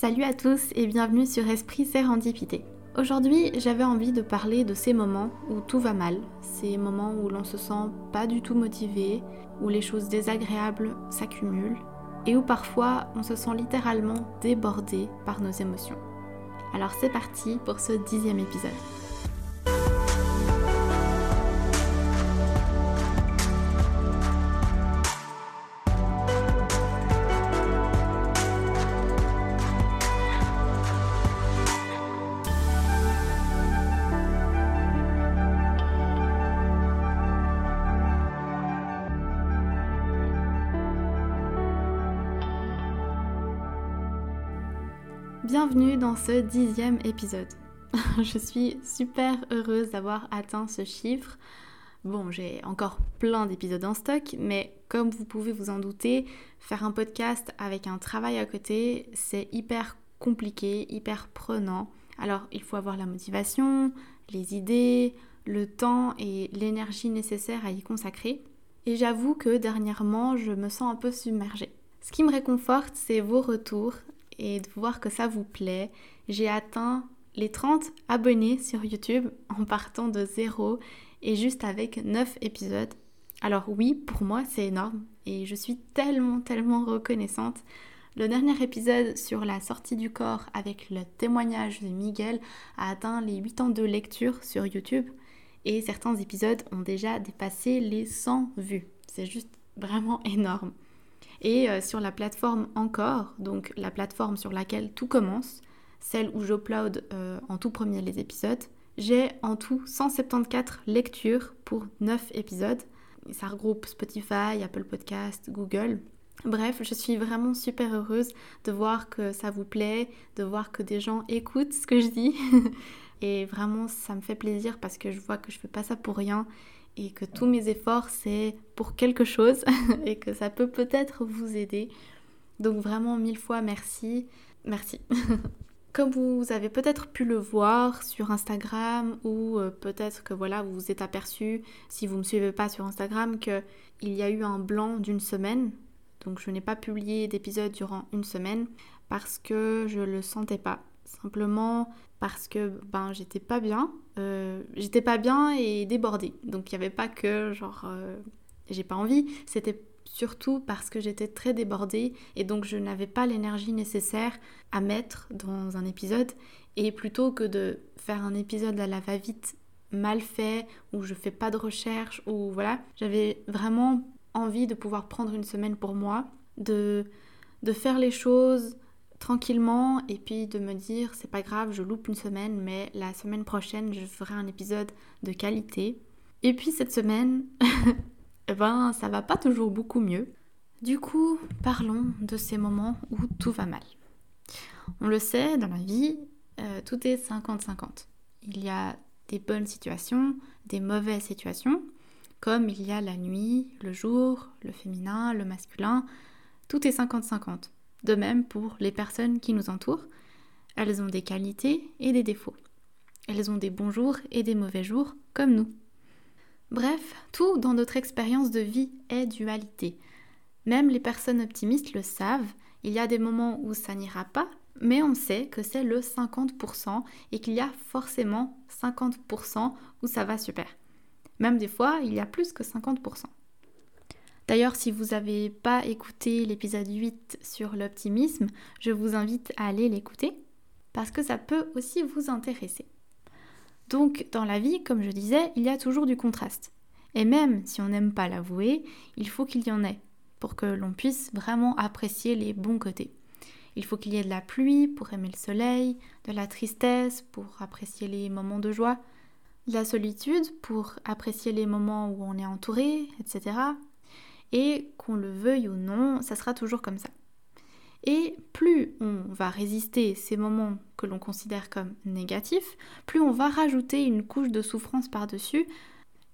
Salut à tous et bienvenue sur Esprit Sérendipité. Aujourd'hui, j'avais envie de parler de ces moments où tout va mal, ces moments où l'on se sent pas du tout motivé, où les choses désagréables s'accumulent et où parfois on se sent littéralement débordé par nos émotions. Alors c'est parti pour ce dixième épisode. Bienvenue dans ce dixième épisode. Je suis super heureuse d'avoir atteint ce chiffre. Bon, j'ai encore plein d'épisodes en stock, mais comme vous pouvez vous en douter, faire un podcast avec un travail à côté, c'est hyper compliqué, hyper prenant. Alors, il faut avoir la motivation, les idées, le temps et l'énergie nécessaire à y consacrer. Et j'avoue que dernièrement, je me sens un peu submergée. Ce qui me réconforte, c'est vos retours et de voir que ça vous plaît. J'ai atteint les 30 abonnés sur YouTube en partant de zéro et juste avec 9 épisodes. Alors oui, pour moi c'est énorme et je suis tellement tellement reconnaissante. Le dernier épisode sur la sortie du corps avec le témoignage de Miguel a atteint les 8 ans de lecture sur YouTube et certains épisodes ont déjà dépassé les 100 vues. C'est juste vraiment énorme. Et euh, sur la plateforme Encore, donc la plateforme sur laquelle tout commence, celle où j'upload euh, en tout premier les épisodes, j'ai en tout 174 lectures pour 9 épisodes. Ça regroupe Spotify, Apple Podcast, Google. Bref, je suis vraiment super heureuse de voir que ça vous plaît, de voir que des gens écoutent ce que je dis. Et vraiment, ça me fait plaisir parce que je vois que je fais pas ça pour rien et que tous mes efforts c'est pour quelque chose et que ça peut peut-être vous aider. Donc vraiment mille fois merci. Merci. Comme vous avez peut-être pu le voir sur Instagram ou euh, peut-être que voilà, vous vous êtes aperçu si vous ne me suivez pas sur Instagram que il y a eu un blanc d'une semaine. Donc je n'ai pas publié d'épisode durant une semaine parce que je le sentais pas. Simplement parce que ben j'étais pas bien, euh, j'étais pas bien et débordée. Donc il n'y avait pas que genre euh, j'ai pas envie, c'était surtout parce que j'étais très débordée et donc je n'avais pas l'énergie nécessaire à mettre dans un épisode et plutôt que de faire un épisode à la va-vite mal fait où je fais pas de recherche ou voilà, j'avais vraiment envie de pouvoir prendre une semaine pour moi, de de faire les choses tranquillement et puis de me dire c'est pas grave, je loupe une semaine, mais la semaine prochaine je ferai un épisode de qualité. Et puis cette semaine, ben ça va pas toujours beaucoup mieux. Du coup, parlons de ces moments où tout va mal. On le sait, dans la vie, euh, tout est 50-50. Il y a des bonnes situations, des mauvaises situations, comme il y a la nuit, le jour, le féminin, le masculin. Tout est 50-50. De même pour les personnes qui nous entourent, elles ont des qualités et des défauts. Elles ont des bons jours et des mauvais jours, comme nous. Bref, tout dans notre expérience de vie est dualité. Même les personnes optimistes le savent, il y a des moments où ça n'ira pas, mais on sait que c'est le 50% et qu'il y a forcément 50% où ça va super. Même des fois, il y a plus que 50%. D'ailleurs, si vous n'avez pas écouté l'épisode 8 sur l'optimisme, je vous invite à aller l'écouter parce que ça peut aussi vous intéresser. Donc, dans la vie, comme je disais, il y a toujours du contraste. Et même si on n'aime pas l'avouer, il faut qu'il y en ait pour que l'on puisse vraiment apprécier les bons côtés. Il faut qu'il y ait de la pluie pour aimer le soleil, de la tristesse pour apprécier les moments de joie, de la solitude pour apprécier les moments où on est entouré, etc. Et qu'on le veuille ou non, ça sera toujours comme ça. Et plus on va résister ces moments que l'on considère comme négatifs, plus on va rajouter une couche de souffrance par-dessus,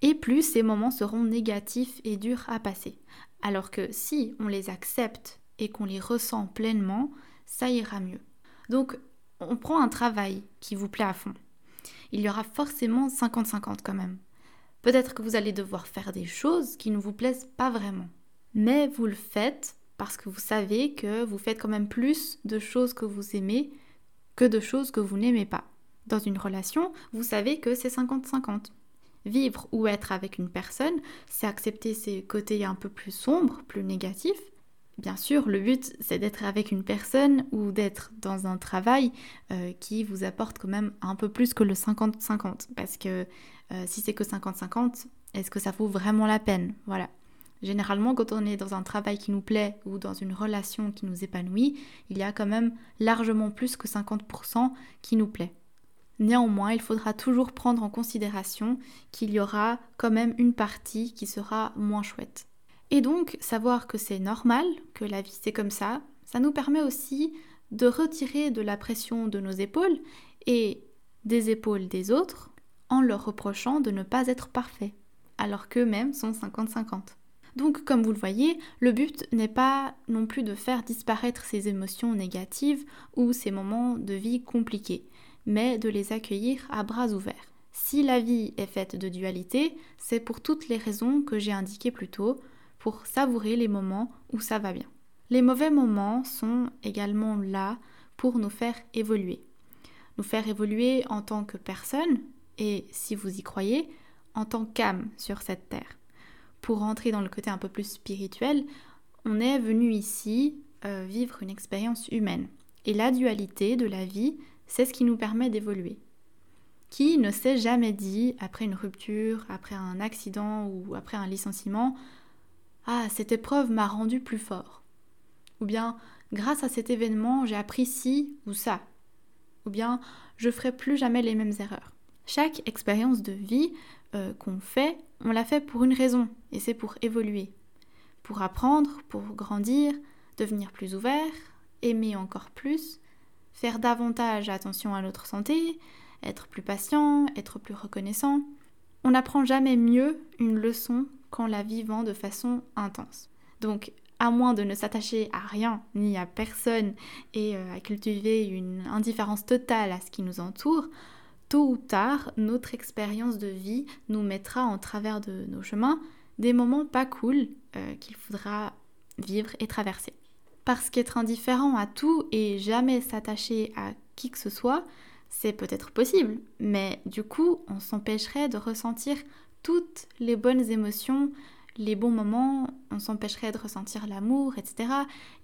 et plus ces moments seront négatifs et durs à passer. Alors que si on les accepte et qu'on les ressent pleinement, ça ira mieux. Donc on prend un travail qui vous plaît à fond. Il y aura forcément 50-50 quand même. Peut-être que vous allez devoir faire des choses qui ne vous plaisent pas vraiment. Mais vous le faites parce que vous savez que vous faites quand même plus de choses que vous aimez que de choses que vous n'aimez pas. Dans une relation, vous savez que c'est 50-50. Vivre ou être avec une personne, c'est accepter ses côtés un peu plus sombres, plus négatifs. Bien sûr, le but, c'est d'être avec une personne ou d'être dans un travail euh, qui vous apporte quand même un peu plus que le 50-50. Parce que euh, si c'est que 50-50, est-ce que ça vaut vraiment la peine? Voilà. Généralement, quand on est dans un travail qui nous plaît ou dans une relation qui nous épanouit, il y a quand même largement plus que 50% qui nous plaît. Néanmoins, il faudra toujours prendre en considération qu'il y aura quand même une partie qui sera moins chouette. Et donc, savoir que c'est normal, que la vie c'est comme ça, ça nous permet aussi de retirer de la pression de nos épaules et des épaules des autres en leur reprochant de ne pas être parfaits, alors qu'eux-mêmes sont 50-50. Donc, comme vous le voyez, le but n'est pas non plus de faire disparaître ces émotions négatives ou ces moments de vie compliqués, mais de les accueillir à bras ouverts. Si la vie est faite de dualité, c'est pour toutes les raisons que j'ai indiquées plus tôt, pour savourer les moments où ça va bien. Les mauvais moments sont également là pour nous faire évoluer. Nous faire évoluer en tant que personne et, si vous y croyez, en tant qu'âme sur cette terre. Pour rentrer dans le côté un peu plus spirituel, on est venu ici euh, vivre une expérience humaine. Et la dualité de la vie, c'est ce qui nous permet d'évoluer. Qui ne s'est jamais dit, après une rupture, après un accident ou après un licenciement, Ah, cette épreuve m'a rendu plus fort. Ou bien, grâce à cet événement, j'ai appris ci ou ça. Ou bien, je ferai plus jamais les mêmes erreurs. Chaque expérience de vie euh, qu'on fait, on l'a fait pour une raison, et c'est pour évoluer. Pour apprendre, pour grandir, devenir plus ouvert, aimer encore plus, faire davantage attention à notre santé, être plus patient, être plus reconnaissant. On n'apprend jamais mieux une leçon qu'en la vivant de façon intense. Donc, à moins de ne s'attacher à rien ni à personne et euh, à cultiver une indifférence totale à ce qui nous entoure, tôt ou tard, notre expérience de vie nous mettra en travers de nos chemins des moments pas cool euh, qu'il faudra vivre et traverser. Parce qu'être indifférent à tout et jamais s'attacher à qui que ce soit, c'est peut-être possible, mais du coup, on s'empêcherait de ressentir toutes les bonnes émotions, les bons moments, on s'empêcherait de ressentir l'amour, etc.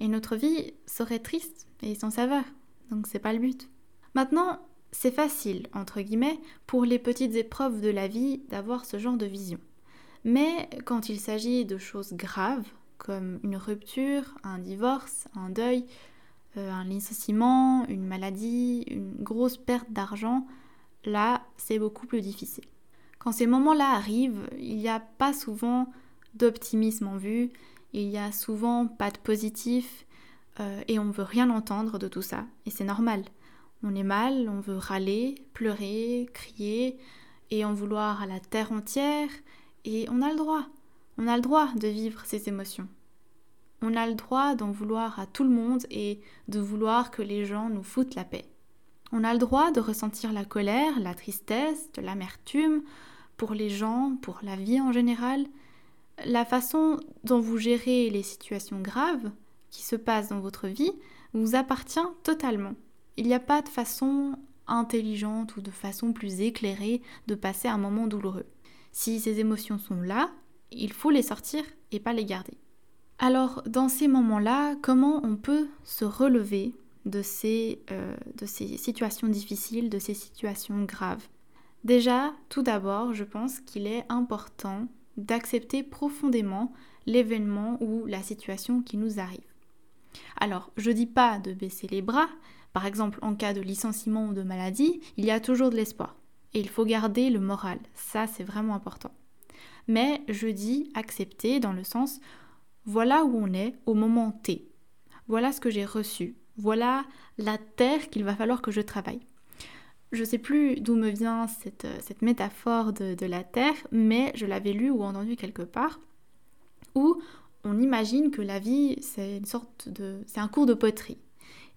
Et notre vie serait triste et sans saveur. Donc c'est pas le but. Maintenant, c'est facile, entre guillemets, pour les petites épreuves de la vie d'avoir ce genre de vision. Mais quand il s'agit de choses graves, comme une rupture, un divorce, un deuil, euh, un licenciement, une maladie, une grosse perte d'argent, là, c'est beaucoup plus difficile. Quand ces moments-là arrivent, il n'y a pas souvent d'optimisme en vue, il n'y a souvent pas de positif, euh, et on ne veut rien entendre de tout ça, et c'est normal. On est mal, on veut râler, pleurer, crier, et en vouloir à la terre entière, et on a le droit. On a le droit de vivre ces émotions. On a le droit d'en vouloir à tout le monde et de vouloir que les gens nous foutent la paix. On a le droit de ressentir la colère, la tristesse, de l'amertume pour les gens, pour la vie en général. La façon dont vous gérez les situations graves qui se passent dans votre vie vous appartient totalement. Il n'y a pas de façon intelligente ou de façon plus éclairée de passer un moment douloureux. Si ces émotions sont là, il faut les sortir et pas les garder. Alors, dans ces moments-là, comment on peut se relever de ces, euh, situations difficiles, de ces situations graves? Déjà, tout d'abord, je pense qu'il est important d'accepter profondément l'événement ou la situation qui nous arrive. Alors, je dis pas de baisser les bras, par exemple en cas de licenciement ou de maladie, il y a toujours de l'espoir. Et il faut garder le moral, ça c'est vraiment important mais je dis accepter dans le sens voilà où on est au moment T. Voilà ce que j'ai reçu. Voilà la terre qu'il va falloir que je travaille. Je ne sais plus d'où me vient cette, métaphore de, de, la terre, mais je l'avais lu ou entendu quelque part, où on imagine que la vie, c'est une sorte de. c'est un cours de poterie.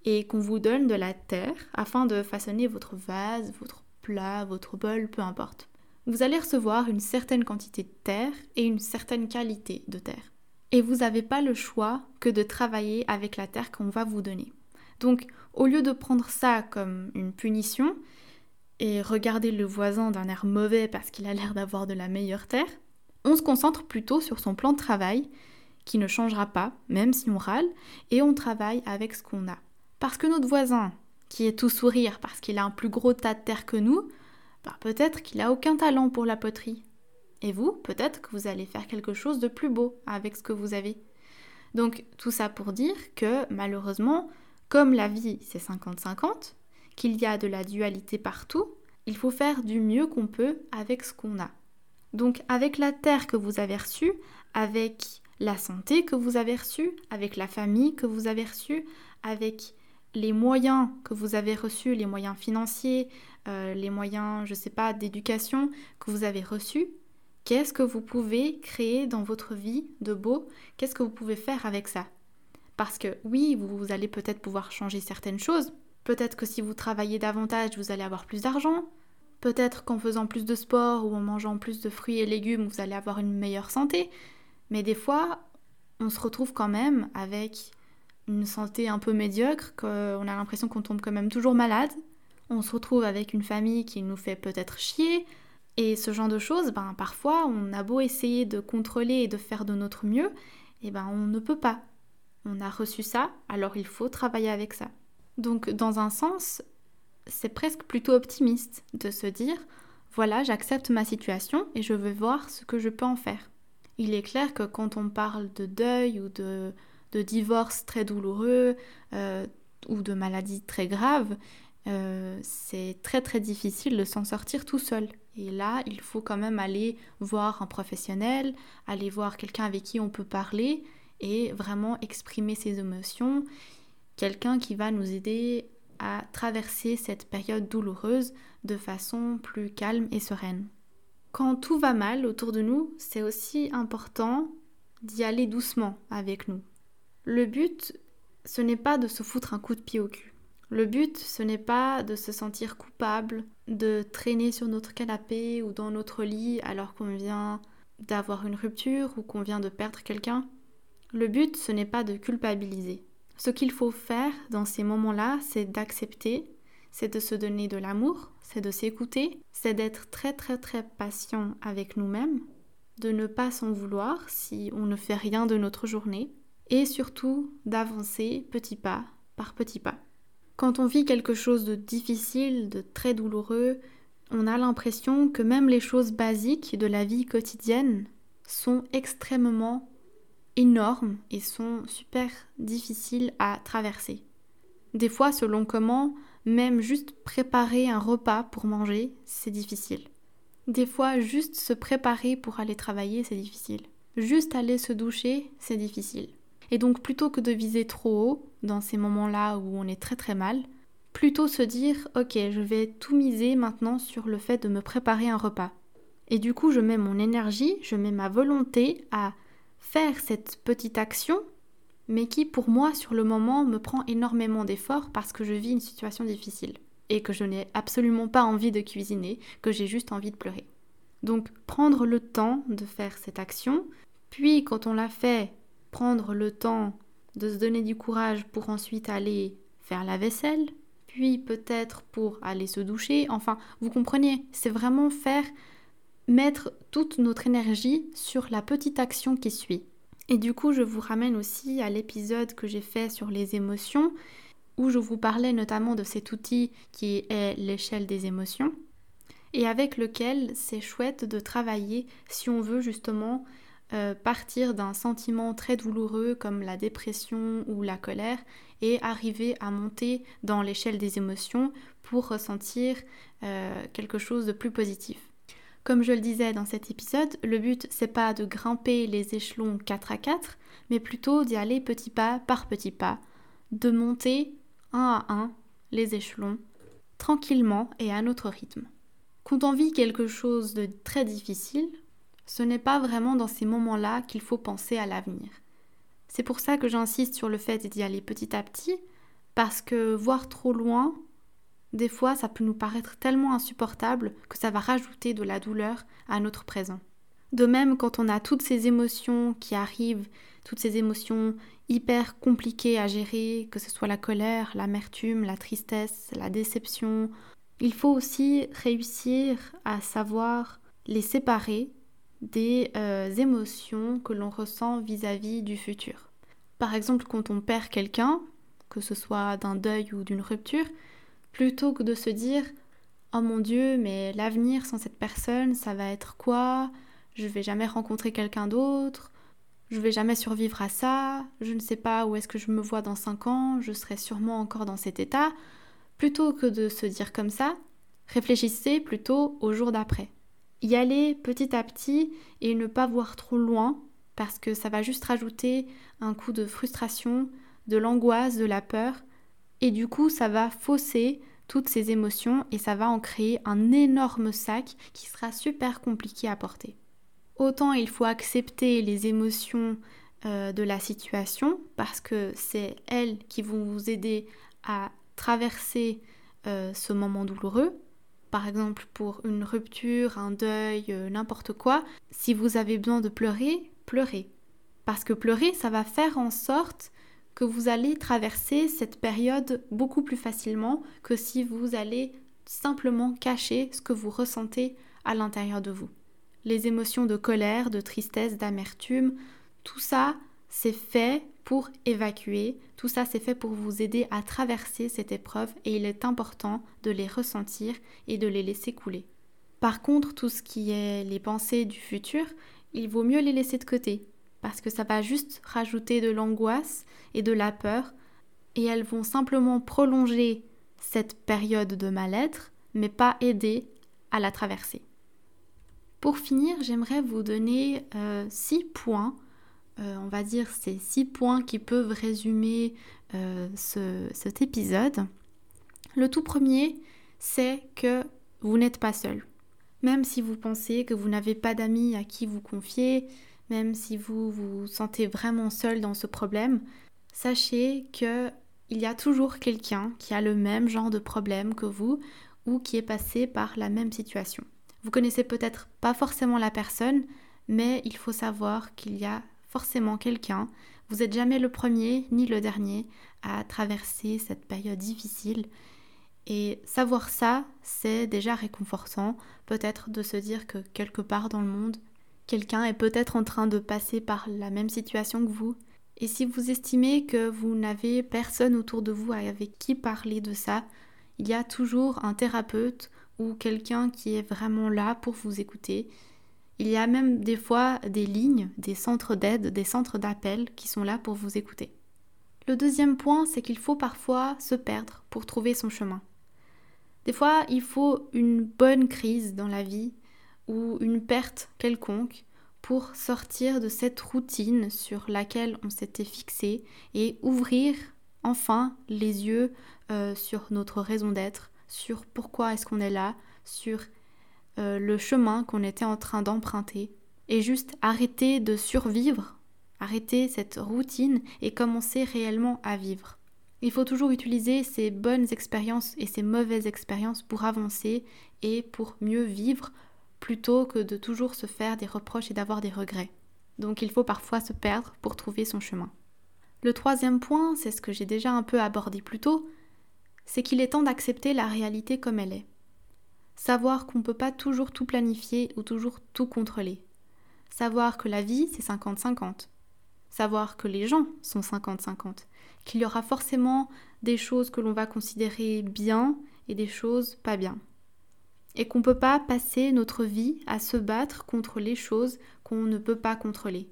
Et qu'on vous donne de la terre afin de façonner votre vase, votre plat, votre bol, peu importe vous allez recevoir une certaine quantité de terre et une certaine qualité de terre. Et vous n'avez pas le choix que de travailler avec la terre qu'on va vous donner. Donc, au lieu de prendre ça comme une punition et regarder le voisin d'un air mauvais parce qu'il a l'air d'avoir de la meilleure terre, on se concentre plutôt sur son plan de travail qui ne changera pas, même si on râle, et on travaille avec ce qu'on a. Parce que notre voisin, qui est tout sourire parce qu'il a un plus gros tas de terre que nous, bah, peut-être qu'il a aucun talent pour la poterie. Et vous, peut-être que vous allez faire quelque chose de plus beau avec ce que vous avez. Donc tout ça pour dire que malheureusement, comme la vie c'est 50-50, qu'il y a de la dualité partout, il faut faire du mieux qu'on peut avec ce qu'on a. Donc avec la terre que vous avez reçue, avec la santé que vous avez reçue, avec la famille que vous avez reçue, avec les moyens que vous avez reçus, les moyens financiers, euh, les moyens, je ne sais pas, d'éducation que vous avez reçus, qu'est-ce que vous pouvez créer dans votre vie de beau? Qu'est-ce que vous pouvez faire avec ça? Parce que oui, vous allez peut-être pouvoir changer certaines choses. Peut-être que si vous travaillez davantage, vous allez avoir plus d'argent. Peut-être qu'en faisant plus de sport ou en mangeant plus de fruits et légumes, vous allez avoir une meilleure santé. Mais des fois, on se retrouve quand même avec une santé un peu médiocre, qu'on a l'impression qu'on tombe quand même toujours malade. On se retrouve avec une famille qui nous fait peut-être chier. Et ce genre de choses, ben, parfois, on a beau essayer de contrôler et de faire de notre mieux, et ben, on ne peut pas. On a reçu ça, alors il faut travailler avec ça. Donc, dans un sens, c'est presque plutôt optimiste de se dire voilà, j'accepte ma situation et je vais voir ce que je peux en faire. Il est clair que quand on parle de deuil ou de, de divorce très douloureux euh, ou de maladie très grave, euh, c'est très très difficile de s'en sortir tout seul. Et là, il faut quand même aller voir un professionnel, aller voir quelqu'un avec qui on peut parler et vraiment exprimer ses émotions, quelqu'un qui va nous aider à traverser cette période douloureuse de façon plus calme et sereine. Quand tout va mal autour de nous, c'est aussi important d'y aller doucement avec nous. Le but, ce n'est pas de se foutre un coup de pied au cul. Le but, ce n'est pas de se sentir coupable, de traîner sur notre canapé ou dans notre lit alors qu'on vient d'avoir une rupture ou qu'on vient de perdre quelqu'un. Le but, ce n'est pas de culpabiliser. Ce qu'il faut faire dans ces moments-là, c'est d'accepter c'est de se donner de l'amour, c'est de s'écouter, c'est d'être très très très patient avec nous-mêmes, de ne pas s'en vouloir si on ne fait rien de notre journée, et surtout d'avancer petit pas par petit pas. Quand on vit quelque chose de difficile, de très douloureux, on a l'impression que même les choses basiques de la vie quotidienne sont extrêmement énormes et sont super difficiles à traverser. Des fois, selon comment même juste préparer un repas pour manger, c'est difficile. Des fois, juste se préparer pour aller travailler, c'est difficile. Juste aller se doucher, c'est difficile. Et donc, plutôt que de viser trop haut, dans ces moments-là où on est très très mal, plutôt se dire, ok, je vais tout miser maintenant sur le fait de me préparer un repas. Et du coup, je mets mon énergie, je mets ma volonté à faire cette petite action mais qui pour moi sur le moment me prend énormément d'efforts parce que je vis une situation difficile et que je n'ai absolument pas envie de cuisiner, que j'ai juste envie de pleurer. Donc prendre le temps de faire cette action, puis quand on l'a fait, prendre le temps de se donner du courage pour ensuite aller faire la vaisselle, puis peut-être pour aller se doucher, enfin vous comprenez, c'est vraiment faire mettre toute notre énergie sur la petite action qui suit. Et du coup, je vous ramène aussi à l'épisode que j'ai fait sur les émotions, où je vous parlais notamment de cet outil qui est l'échelle des émotions, et avec lequel c'est chouette de travailler si on veut justement euh, partir d'un sentiment très douloureux comme la dépression ou la colère et arriver à monter dans l'échelle des émotions pour ressentir euh, quelque chose de plus positif. Comme je le disais dans cet épisode, le but c'est pas de grimper les échelons 4 à 4, mais plutôt d'y aller petit pas par petit pas, de monter un à un les échelons tranquillement et à notre rythme. Quand on vit quelque chose de très difficile, ce n'est pas vraiment dans ces moments-là qu'il faut penser à l'avenir. C'est pour ça que j'insiste sur le fait d'y aller petit à petit, parce que voir trop loin, des fois, ça peut nous paraître tellement insupportable que ça va rajouter de la douleur à notre présent. De même, quand on a toutes ces émotions qui arrivent, toutes ces émotions hyper compliquées à gérer, que ce soit la colère, l'amertume, la tristesse, la déception, il faut aussi réussir à savoir les séparer des euh, émotions que l'on ressent vis-à-vis du futur. Par exemple, quand on perd quelqu'un, que ce soit d'un deuil ou d'une rupture, plutôt que de se dire Oh mon Dieu, mais l'avenir sans cette personne, ça va être quoi? Je vais jamais rencontrer quelqu'un d'autre, je vais jamais survivre à ça, je ne sais pas où est-ce que je me vois dans 5 ans, je serai sûrement encore dans cet état. Plutôt que de se dire comme ça, réfléchissez plutôt au jour d'après y aller petit à petit et ne pas voir trop loin parce que ça va juste rajouter un coup de frustration, de l'angoisse, de la peur et du coup ça va fausser toutes ces émotions et ça va en créer un énorme sac qui sera super compliqué à porter. Autant il faut accepter les émotions euh, de la situation parce que c'est elles qui vont vous aider à traverser euh, ce moment douloureux, par exemple pour une rupture, un deuil, euh, n'importe quoi, si vous avez besoin de pleurer, pleurez. Parce que pleurer, ça va faire en sorte que vous allez traverser cette période beaucoup plus facilement que si vous allez simplement cacher ce que vous ressentez à l'intérieur de vous. Les émotions de colère, de tristesse, d'amertume, tout ça, c'est fait pour évacuer. Tout ça, c'est fait pour vous aider à traverser cette épreuve et il est important de les ressentir et de les laisser couler. Par contre, tout ce qui est les pensées du futur, il vaut mieux les laisser de côté parce que ça va juste rajouter de l'angoisse et de la peur et elles vont simplement prolonger cette période de mal-être mais pas aider à la traverser. Pour finir, j'aimerais vous donner euh, six points euh, on va dire, ces six points qui peuvent résumer euh, cet épisode. Le tout premier, c'est que vous n'êtes pas seul. Même si vous pensez que vous n'avez pas d'amis à qui vous confier, même si vous vous sentez vraiment seul dans ce problème, sachez que il y a toujours quelqu'un qui a le même genre de problème que vous ou qui est passé par la même situation. Vous connaissez peut-être pas forcément la personne, mais il faut savoir qu'il y a forcément quelqu'un. Vous n'êtes jamais le premier ni le dernier à traverser cette période difficile. Et savoir ça, c'est déjà réconfortant, peut-être de se dire que quelque part dans le monde, quelqu'un est peut-être en train de passer par la même situation que vous. Et si vous estimez que vous n'avez personne autour de vous avec qui parler de ça, il y a toujours un thérapeute ou quelqu'un qui est vraiment là pour vous écouter il y a même des fois des lignes, des centres d'aide, des centres d'appel qui sont là pour vous écouter. Le deuxième point, c'est qu'il faut parfois se perdre pour trouver son chemin. Des fois, il faut une bonne crise dans la vie ou une perte quelconque pour sortir de cette routine sur laquelle on s'était fixé et ouvrir enfin les yeux euh, sur notre raison d'être, sur pourquoi est-ce qu'on est là, sur euh, le chemin qu'on était en train d'emprunter et juste arrêter de survivre, arrêter cette routine et commencer réellement à vivre. Il faut toujours utiliser ces bonnes expériences et ces mauvaises expériences pour avancer et pour mieux vivre plutôt que de toujours se faire des reproches et d'avoir des regrets. Donc il faut parfois se perdre pour trouver son chemin. Le troisième point, c'est ce que j'ai déjà un peu abordé plus tôt, c'est qu'il est temps d'accepter la réalité comme elle est. Savoir qu'on ne peut pas toujours tout planifier ou toujours tout contrôler. Savoir que la vie, c'est 50-50. Savoir que les gens sont 50-50. Qu'il y aura forcément des choses que l'on va considérer bien et des choses pas bien. Et qu'on ne peut pas passer notre vie à se battre contre les choses qu'on ne peut pas contrôler.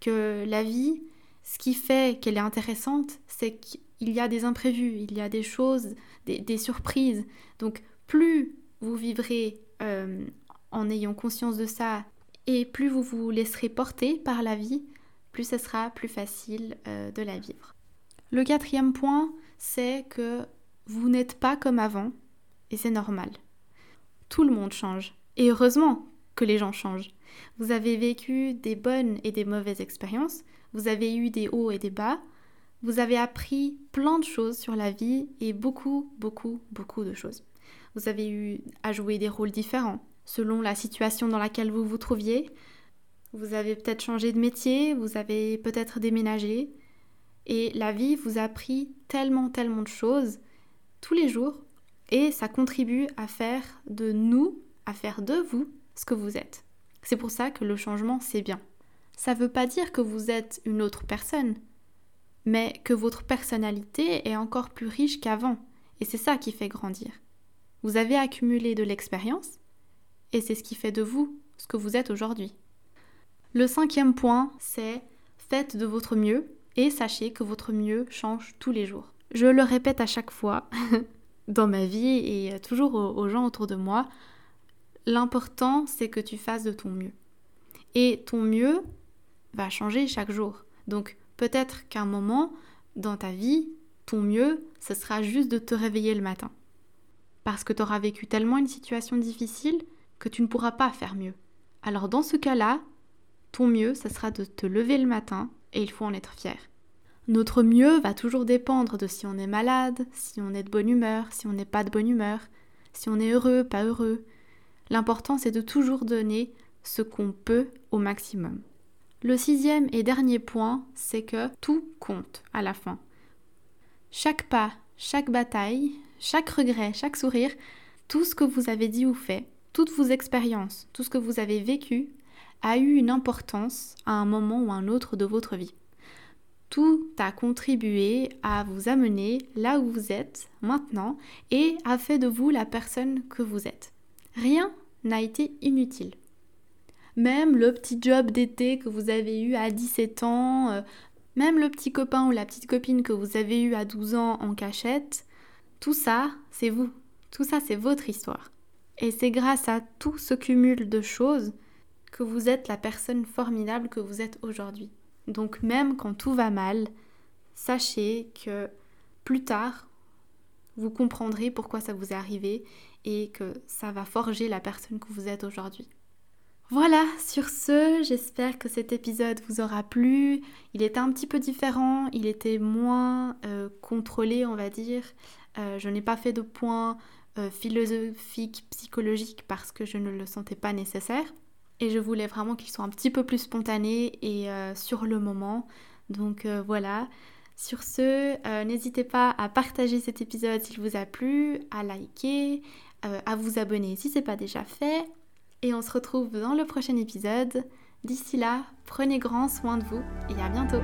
Que la vie, ce qui fait qu'elle est intéressante, c'est qu'il y a des imprévus, il y a des choses, des, des surprises. Donc plus vous vivrez euh, en ayant conscience de ça et plus vous vous laisserez porter par la vie, plus ce sera plus facile euh, de la vivre. Le quatrième point, c'est que vous n'êtes pas comme avant et c'est normal. Tout le monde change et heureusement que les gens changent. Vous avez vécu des bonnes et des mauvaises expériences, vous avez eu des hauts et des bas, vous avez appris plein de choses sur la vie et beaucoup, beaucoup, beaucoup de choses. Vous avez eu à jouer des rôles différents selon la situation dans laquelle vous vous trouviez. vous avez peut-être changé de métier, vous avez peut-être déménagé, et la vie vous a pris tellement, tellement de choses tous les jours, et ça contribue à faire de nous, à faire de vous ce que vous êtes. C'est pour ça que le changement, c'est bien. Ça ne veut pas dire que vous êtes une autre personne, mais que votre personnalité est encore plus riche qu'avant, et c'est ça qui fait grandir. Vous avez accumulé de l'expérience, et c'est ce qui fait de vous ce que vous êtes aujourd'hui. Le cinquième point, c'est faites de votre mieux et sachez que votre mieux change tous les jours. Je le répète à chaque fois dans ma vie et toujours aux gens autour de moi, l'important c'est que tu fasses de ton mieux. Et ton mieux va changer chaque jour. Donc peut-être qu'à un moment dans ta vie, ton mieux, ce sera juste de te réveiller le matin. Parce que tu auras vécu tellement une situation difficile que tu ne pourras pas faire mieux. Alors dans ce cas-là, ton mieux, ce sera de te lever le matin et il faut en être fier. Notre mieux va toujours dépendre de si on est malade, si on est de bonne humeur, si on n'est pas de bonne humeur, si on est heureux, pas heureux. L'important c'est de toujours donner ce qu'on peut au maximum. Le sixième et dernier point, c'est que tout compte à la fin. Chaque pas, chaque bataille, chaque regret, chaque sourire, tout ce que vous avez dit ou fait, toutes vos expériences, tout ce que vous avez vécu, a eu une importance à un moment ou un autre de votre vie. Tout a contribué à vous amener là où vous êtes maintenant et a fait de vous la personne que vous êtes. Rien n'a été inutile. Même le petit job d'été que vous avez eu à 17 ans, euh, même le petit copain ou la petite copine que vous avez eu à 12 ans en cachette, tout ça, c'est vous. Tout ça, c'est votre histoire. Et c'est grâce à tout ce cumul de choses que vous êtes la personne formidable que vous êtes aujourd'hui. Donc même quand tout va mal, sachez que plus tard, vous comprendrez pourquoi ça vous est arrivé et que ça va forger la personne que vous êtes aujourd'hui. Voilà, sur ce, j'espère que cet épisode vous aura plu. Il était un petit peu différent, il était moins euh, contrôlé, on va dire. Euh, je n'ai pas fait de points euh, philosophiques, psychologiques parce que je ne le sentais pas nécessaire. Et je voulais vraiment qu'ils soient un petit peu plus spontanés et euh, sur le moment. Donc voilà. Sur ce, n'hésitez pas à partager cet épisode s'il vous a plu, à liker, à vous abonner si ce n'est pas déjà fait. Et on se retrouve dans le prochain épisode. D'ici là, prenez grand soin de vous et à bientôt